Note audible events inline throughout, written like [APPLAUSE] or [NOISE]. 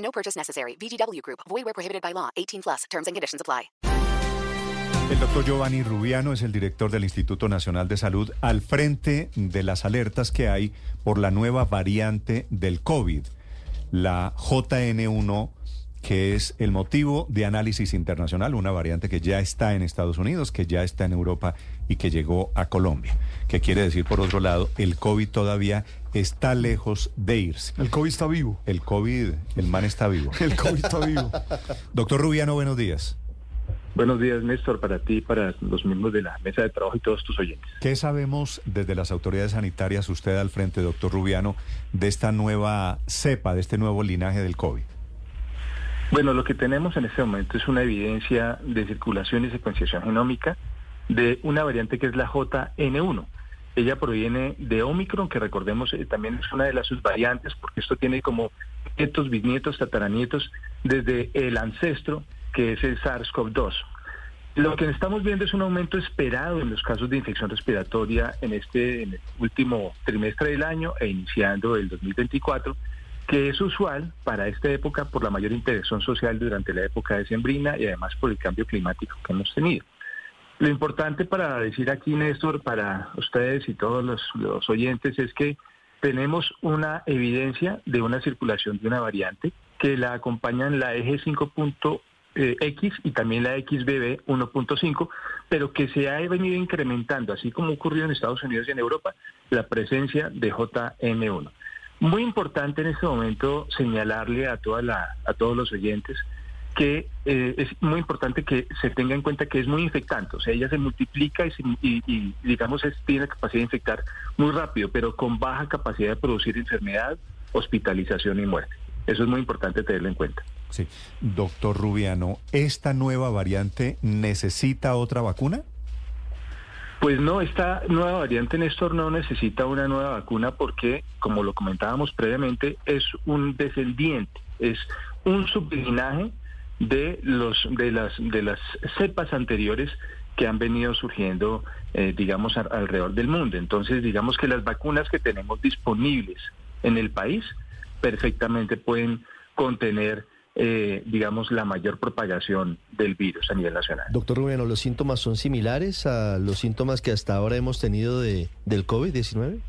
No purchase necessary. VGW Group. Void where prohibited by law. 18 plus. Terms and conditions apply. El doctor Giovanni Rubiano es el director del Instituto Nacional de Salud al frente de las alertas que hay por la nueva variante del COVID, la JN1 que es el motivo de análisis internacional, una variante que ya está en Estados Unidos, que ya está en Europa y que llegó a Colombia. Que quiere decir, por otro lado, el COVID todavía está lejos de irse. El COVID está vivo. El COVID, el man está vivo. [LAUGHS] El COVID está vivo. Doctor Rubiano, buenos días. Buenos días, Néstor, para ti, para los miembros de la mesa de trabajo y todos tus oyentes. ¿Qué sabemos desde las autoridades sanitarias, usted al frente, doctor Rubiano, de esta nueva cepa, de este nuevo linaje del COVID? Bueno, lo que tenemos en este momento es una evidencia de circulación y secuenciación genómica de una variante que es la JN1. Ella proviene de Omicron, que recordemos eh, también es una de las subvariantes, porque esto tiene como nietos, bisnietos, tataranietos, desde el ancestro, que es el SARS-CoV-2. Lo que estamos viendo es un aumento esperado en los casos de infección respiratoria en este último trimestre del año e iniciando el 2024 que es usual para esta época por la mayor interacción social durante la época de sembrina y además por el cambio climático que hemos tenido. Lo importante para decir aquí, Néstor, para ustedes y todos los, oyentes, es que tenemos una evidencia de una circulación de una variante que la acompañan la eje 5.x y también la XBB 1.5, pero que se ha venido incrementando, así como ocurrió en Estados Unidos y en Europa, la presencia de JN1. Muy importante en este momento señalarle a, toda la, a todos los oyentes que eh, es muy importante que se tenga en cuenta que es muy infectante, o sea, ella se multiplica y, digamos es, tiene capacidad de infectar muy rápido, pero con baja capacidad de producir enfermedad, hospitalización y muerte. Eso es muy importante tenerlo en cuenta. Sí, doctor Rubiano, ¿esta nueva variante necesita otra vacuna? Pues no, esta nueva variante Néstor no necesita una nueva vacuna porque, como lo comentábamos previamente, es un descendiente, es un sublinaje de los de las de las cepas anteriores que han venido surgiendo, eh, digamos, alrededor del mundo. Entonces, digamos que las vacunas que tenemos disponibles en el país perfectamente pueden contener eh, digamos, la mayor propagación del virus a nivel nacional. Doctor Rubiano, ¿los síntomas son similares a los síntomas que hasta ahora hemos tenido de, del COVID-19?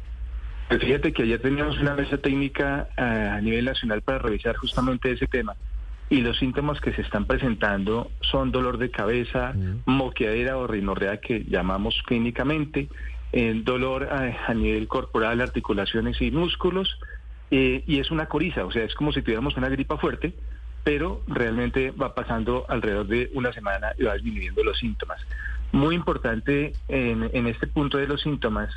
Pues fíjate que ayer teníamos una mesa técnica eh, a nivel nacional para revisar justamente ese tema y los síntomas que se están presentando son dolor de cabeza, moqueadera o rinorrea que llamamos clínicamente, eh, dolor a, nivel corporal, articulaciones y músculos, y es una coriza, o sea, es como si tuviéramos una gripa fuerte, pero realmente va pasando alrededor de una semana y va disminuyendo los síntomas. Muy importante en, este punto de los síntomas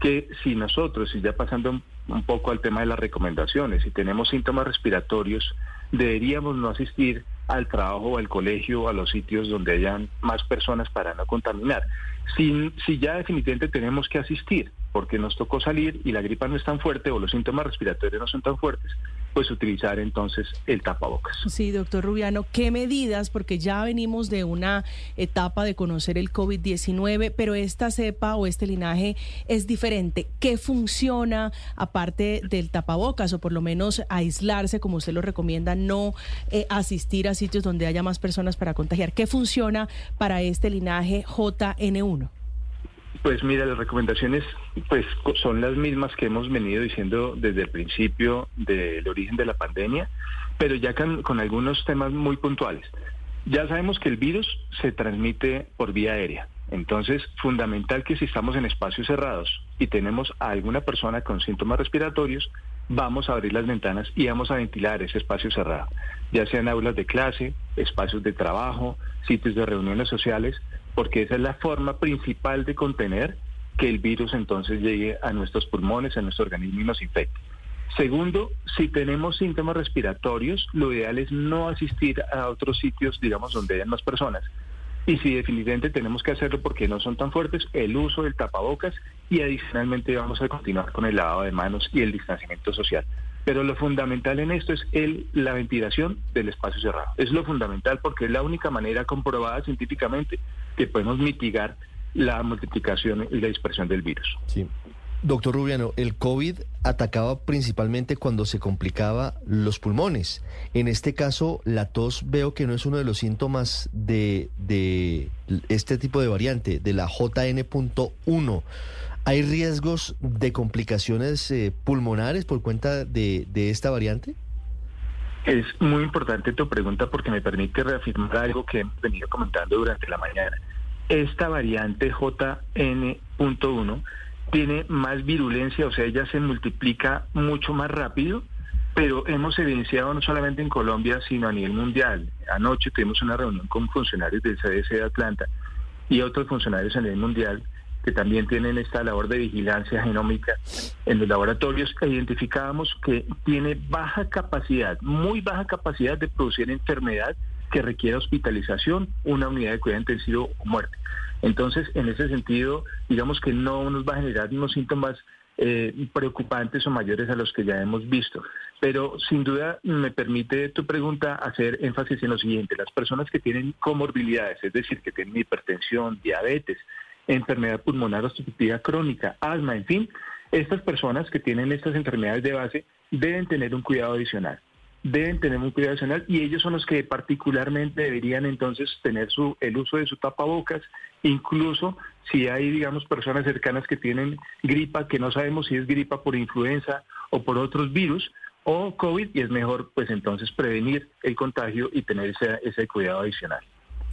que si nosotros, y ya pasando un poco al tema de las recomendaciones, si tenemos síntomas respiratorios, deberíamos no asistir al trabajo al colegio a los sitios donde hayan más personas para no contaminar. Si ya definitivamente tenemos que asistir porque nos tocó salir y la gripa no es tan fuerte o los síntomas respiratorios no son tan fuertes, pues utilizar entonces el tapabocas. Sí, doctor Rubiano, ¿qué medidas? Porque ya venimos de una etapa de conocer el COVID-19, pero esta cepa o este linaje es diferente. ¿Qué funciona aparte del tapabocas o por lo menos aislarse, como usted lo recomienda, no eh, asistir a sitios donde haya más personas para contagiar? ¿Qué funciona para este linaje JN1? Pues mira, las recomendaciones pues son las mismas que hemos venido diciendo desde el principio del origen de la pandemia, pero ya con, algunos temas muy puntuales. Ya sabemos que el virus se transmite por vía aérea. Entonces, fundamental que si estamos en espacios cerrados y tenemos a alguna persona con síntomas respiratorios, vamos a abrir las ventanas y vamos a ventilar ese espacio cerrado, ya sean aulas de clase, espacios de trabajo, sitios de reuniones sociales, porque esa es la forma principal de contener que el virus entonces llegue a nuestros pulmones, a nuestro organismo y nos infecte. Segundo, si tenemos síntomas respiratorios, lo ideal es no asistir a otros sitios, digamos, donde hayan más personas. Y si definitivamente tenemos que hacerlo porque no son tan fuertes, el uso del tapabocas y adicionalmente vamos a continuar con el lavado de manos y el distanciamiento social. Pero lo fundamental en esto es el, la ventilación del espacio cerrado. Es lo fundamental porque es la única manera comprobada científicamente que podemos mitigar la multiplicación y la dispersión del virus. Sí. Doctor Rubiano, el COVID atacaba principalmente cuando se complicaba los pulmones. En este caso, la tos veo que no es uno de los síntomas de, de este tipo de variante, de la JN.1. ¿Hay riesgos de complicaciones eh, pulmonares por cuenta de, de esta variante? Es muy importante tu pregunta porque me permite reafirmar algo que hemos venido comentando durante la mañana. Esta variante JN.1 tiene más virulencia, o sea, ella se multiplica mucho más rápido, pero hemos evidenciado no solamente en Colombia, sino a nivel mundial. Anoche tuvimos una reunión con funcionarios del CDC de Atlanta y otros funcionarios a nivel mundial que también tienen esta labor de vigilancia genómica en los laboratorios, identificábamos que tiene baja capacidad, muy baja capacidad de producir enfermedad que requiera hospitalización, una unidad de cuidado intensivo o muerte. Entonces, en ese sentido, digamos que no nos va a generar unos síntomas eh, preocupantes o mayores a los que ya hemos visto. Pero sin duda me permite tu pregunta hacer énfasis en lo siguiente. Las personas que tienen comorbilidades, es decir, que tienen hipertensión, diabetes, enfermedad pulmonar obstructiva crónica, asma, en fin, estas personas que tienen estas enfermedades de base deben tener un cuidado adicional deben tener un cuidado adicional y ellos son los que particularmente deberían entonces tener su, el uso de su tapabocas, incluso si hay, digamos, personas cercanas que tienen gripa, que no sabemos si es gripa por influenza o por otros virus o COVID, y es mejor pues entonces prevenir el contagio y tener ese, ese cuidado adicional.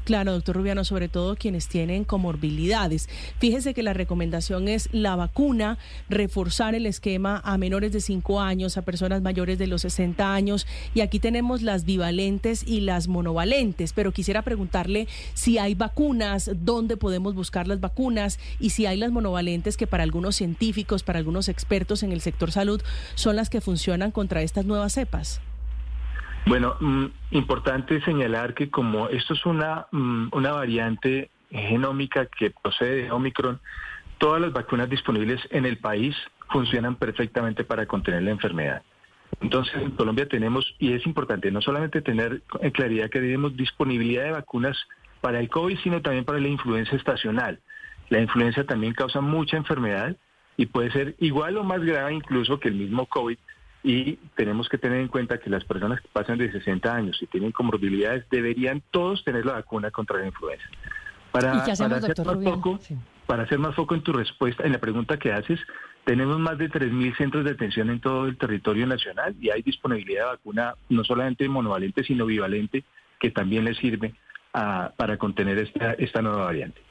Claro, doctor Rubiano, sobre todo quienes tienen comorbilidades. Fíjese que la recomendación es la vacuna, reforzar el esquema a menores de 5 años, a personas mayores de los 60 años. Y aquí tenemos las bivalentes y las monovalentes. Pero quisiera preguntarle si hay vacunas, dónde podemos buscar las vacunas y si hay las monovalentes que para algunos científicos, para algunos expertos en el sector salud, son las que funcionan contra estas nuevas cepas. Bueno, mm, importante señalar que como esto es una, mm, una variante genómica que procede de Omicron, todas las vacunas disponibles en el país funcionan perfectamente para contener la enfermedad. Entonces, en Colombia tenemos, y es importante no solamente tener en claridad que tenemos disponibilidad de vacunas para el COVID, sino también para la influenza estacional. La influenza también causa mucha enfermedad y puede ser igual o más grave incluso que el mismo COVID, y tenemos que tener en cuenta que las personas que pasan de 60 años y tienen comorbilidades deberían todos tener la vacuna contra la influenza. Para, para, hacer más foco, para hacer más foco en tu respuesta, en la pregunta que haces, tenemos más de 3.000 centros de atención en todo el territorio nacional y hay disponibilidad de vacuna no solamente monovalente, sino bivalente, que también le sirve a, para contener esta, esta nueva variante.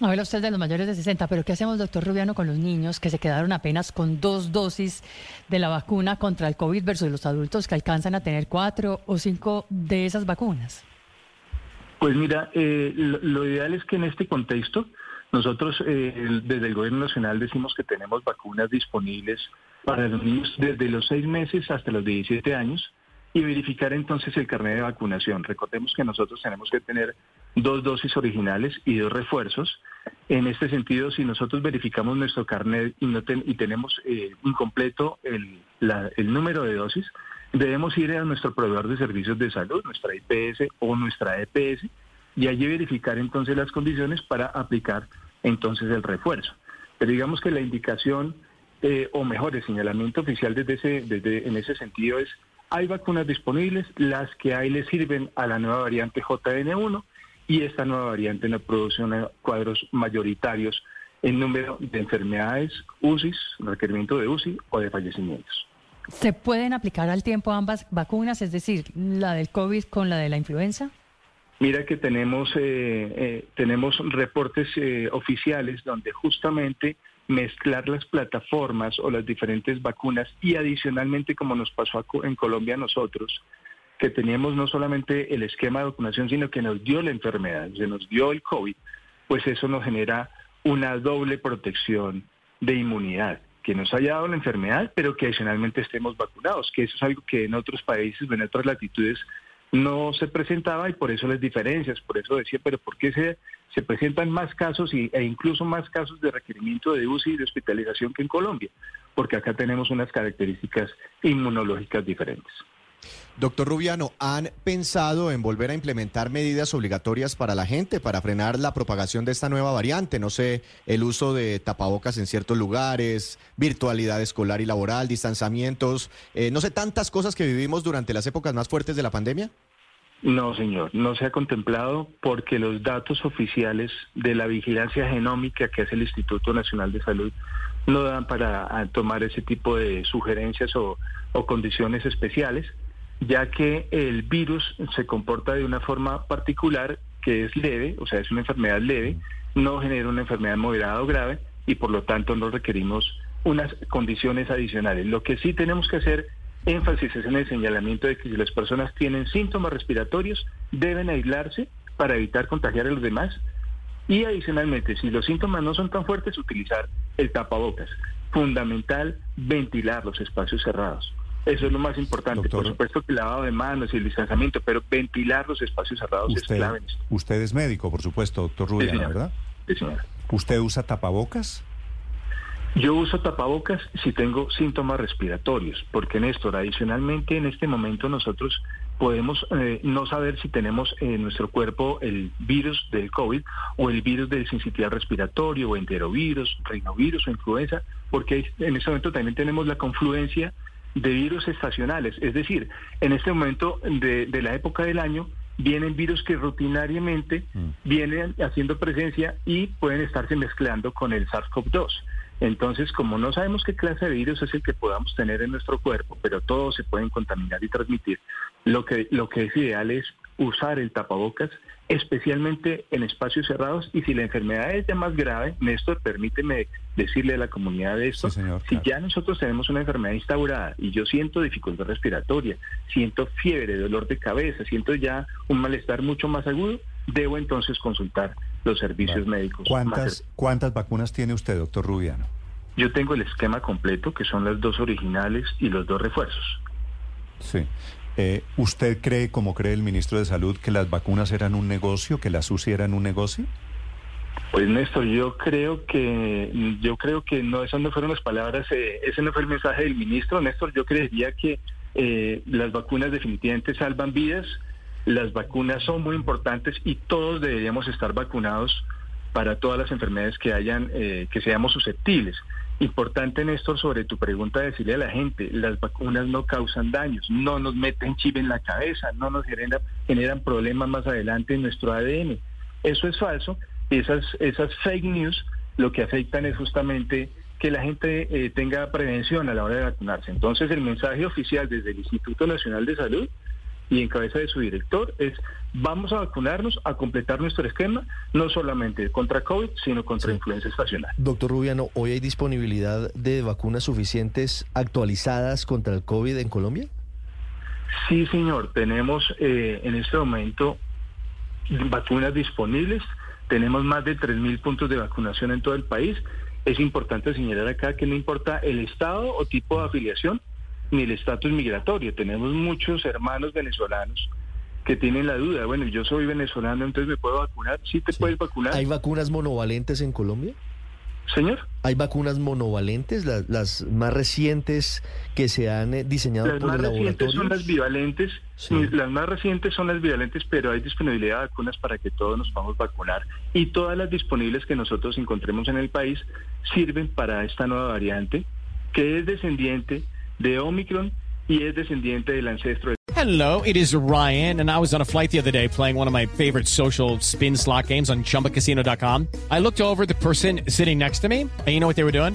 Habla usted de los mayores de 60, pero ¿qué hacemos, doctor Rubiano, con los niños que se quedaron apenas con dos dosis de la vacuna contra el COVID versus los adultos que alcanzan a tener cuatro o cinco de esas vacunas? Pues mira, eh, lo, ideal es que en este contexto nosotros eh, desde el Gobierno Nacional decimos que tenemos vacunas disponibles para los niños desde los seis meses hasta los 17 años y verificar entonces el carnet de vacunación. Recordemos que nosotros tenemos que tener dos dosis originales y dos refuerzos. En este sentido, si nosotros verificamos nuestro carnet y, no y tenemos eh, incompleto el, el número de dosis, debemos ir a nuestro proveedor de servicios de salud, nuestra IPS o nuestra EPS, y allí verificar entonces las condiciones para aplicar entonces el refuerzo. Pero digamos que la indicación, eh, o mejor, el señalamiento oficial desde ese, desde, en ese sentido es hay vacunas disponibles, las que hay le sirven a la nueva variante JN1 y esta nueva variante no produce cuadros mayoritarios en número de enfermedades, UCIs, requerimiento de UCI o de fallecimientos. ¿Se pueden aplicar al tiempo ambas vacunas, es decir, la del COVID con la de la influenza? Mira que tenemos, eh, eh, tenemos reportes eh, oficiales donde justamente mezclar las plataformas o las diferentes vacunas y adicionalmente como nos pasó en Colombia nosotros, que teníamos no solamente el esquema de vacunación, sino que nos dio la enfermedad, se nos dio el COVID, pues eso nos genera una doble protección de inmunidad. que nos haya dado la enfermedad, pero que adicionalmente estemos vacunados, que eso es algo que en otros países en otras latitudes no se presentaba y por eso las diferencias, por eso decía, pero ¿por qué se, se presentan más casos y, e incluso más casos de requerimiento de UCI y de hospitalización que en Colombia? Porque acá tenemos unas características inmunológicas diferentes. Doctor Rubiano, ¿han pensado en volver a implementar medidas obligatorias para la gente para frenar la propagación de esta nueva variante? No sé, el uso de tapabocas en ciertos lugares, virtualidad escolar y laboral, distanciamientos, eh, no sé, tantas cosas que vivimos durante las épocas más fuertes de la pandemia. No, señor, no se ha contemplado porque los datos oficiales de la vigilancia genómica que hace el Instituto Nacional de Salud no dan para tomar ese tipo de sugerencias o, o condiciones especiales ya que el virus se comporta de una forma particular que es leve, o sea, es una enfermedad leve, no genera una enfermedad moderada o grave y por lo tanto no requerimos unas condiciones adicionales. Lo que sí tenemos que hacer énfasis es en el señalamiento de que si las personas tienen síntomas respiratorios, deben aislarse para evitar contagiar a los demás y adicionalmente, si los síntomas no son tan fuertes, utilizar el tapabocas. Fundamental, ventilar los espacios cerrados. Eso es lo más importante. Por supuesto que el lavado de manos y el distanciamiento, pero ventilar los espacios cerrados es clave. Usted es médico, por supuesto, doctor Rubio, ¿verdad? Sí, señora. ¿Usted usa tapabocas? Yo uso tapabocas si tengo síntomas respiratorios, porque Néstor, adicionalmente en este momento nosotros podemos eh, no saber si tenemos en nuestro cuerpo el virus del COVID o el virus del sincitial respiratorio o enterovirus, rinovirus o influenza, porque en este momento también tenemos la confluencia de virus estacionales. Es decir, en este momento de, la época del año vienen virus que rutinariamente mm. vienen haciendo presencia y pueden estarse mezclando con el SARS-CoV-2. Entonces, como no sabemos qué clase de virus es el que podamos tener en nuestro cuerpo, pero todos se pueden contaminar y transmitir, lo que, lo que es ideal es usar el tapabocas, especialmente en espacios cerrados. Y si la enfermedad es ya más grave, Néstor, permíteme decirle a la comunidad de esto, si ya nosotros tenemos una enfermedad instaurada y yo siento dificultad respiratoria, siento fiebre, dolor de cabeza, siento ya un malestar mucho más agudo, debo entonces consultar los servicios médicos. ¿Cuántas, ¿Cuántas vacunas tiene usted, doctor Rubiano? Yo tengo el esquema completo, que son las dos originales y los dos refuerzos. Sí. Eh, ¿Usted cree, como cree el ministro de Salud, que las vacunas eran un negocio, que las UCI eran un negocio? Pues Néstor, yo creo que yo creo que no esas no fueron las palabras, eh, ese no fue el mensaje del ministro. Néstor, yo creería que eh, las vacunas definitivamente salvan vidas, las vacunas son muy importantes y todos deberíamos estar vacunados para todas las enfermedades que hayan, que seamos susceptibles. Importante, Néstor, sobre tu pregunta, decirle a la gente, las vacunas no causan daños, no nos meten chip en la cabeza, no nos generan, generan problemas más adelante en nuestro ADN. Eso es falso. Esas, esas fake news lo que afectan es justamente que la gente eh, tenga prevención a la hora de vacunarse. Entonces, el mensaje oficial desde el Instituto Nacional de Salud y en cabeza de su director es vamos a vacunarnos, a completar nuestro esquema, no solamente contra COVID, sino contra influenza estacional. Doctor Rubiano, ¿hoy hay disponibilidad de vacunas suficientes actualizadas contra el COVID en Colombia? Sí, señor, tenemos eh, en este momento vacunas disponibles, tenemos más de 3.000 puntos de vacunación en todo el país. Es importante señalar acá que no importa el estado o tipo de afiliación, ni el estatus migratorio. Tenemos muchos hermanos venezolanos que tienen la duda, bueno, yo soy venezolano, entonces me puedo vacunar. Sí te puedes vacunar. ¿Hay vacunas monovalentes en Colombia? Señor. ¿Hay vacunas monovalentes, las, más recientes que se han eh, diseñado las por? Las más recientes son las bivalentes, las más recientes son las bivalentes, pero hay disponibilidad de vacunas para que todos nos podamos vacunar. Y todas las disponibles que nosotros encontremos en el país sirven para esta nueva variante, que es descendiente de Omicron y es descendiente del ancestro. De... Hello, it is Ryan, and I was on a flight the other day playing one of my favorite social spin slot games on chumbacasino.com. I looked over the person sitting next to me, and you know what they were doing?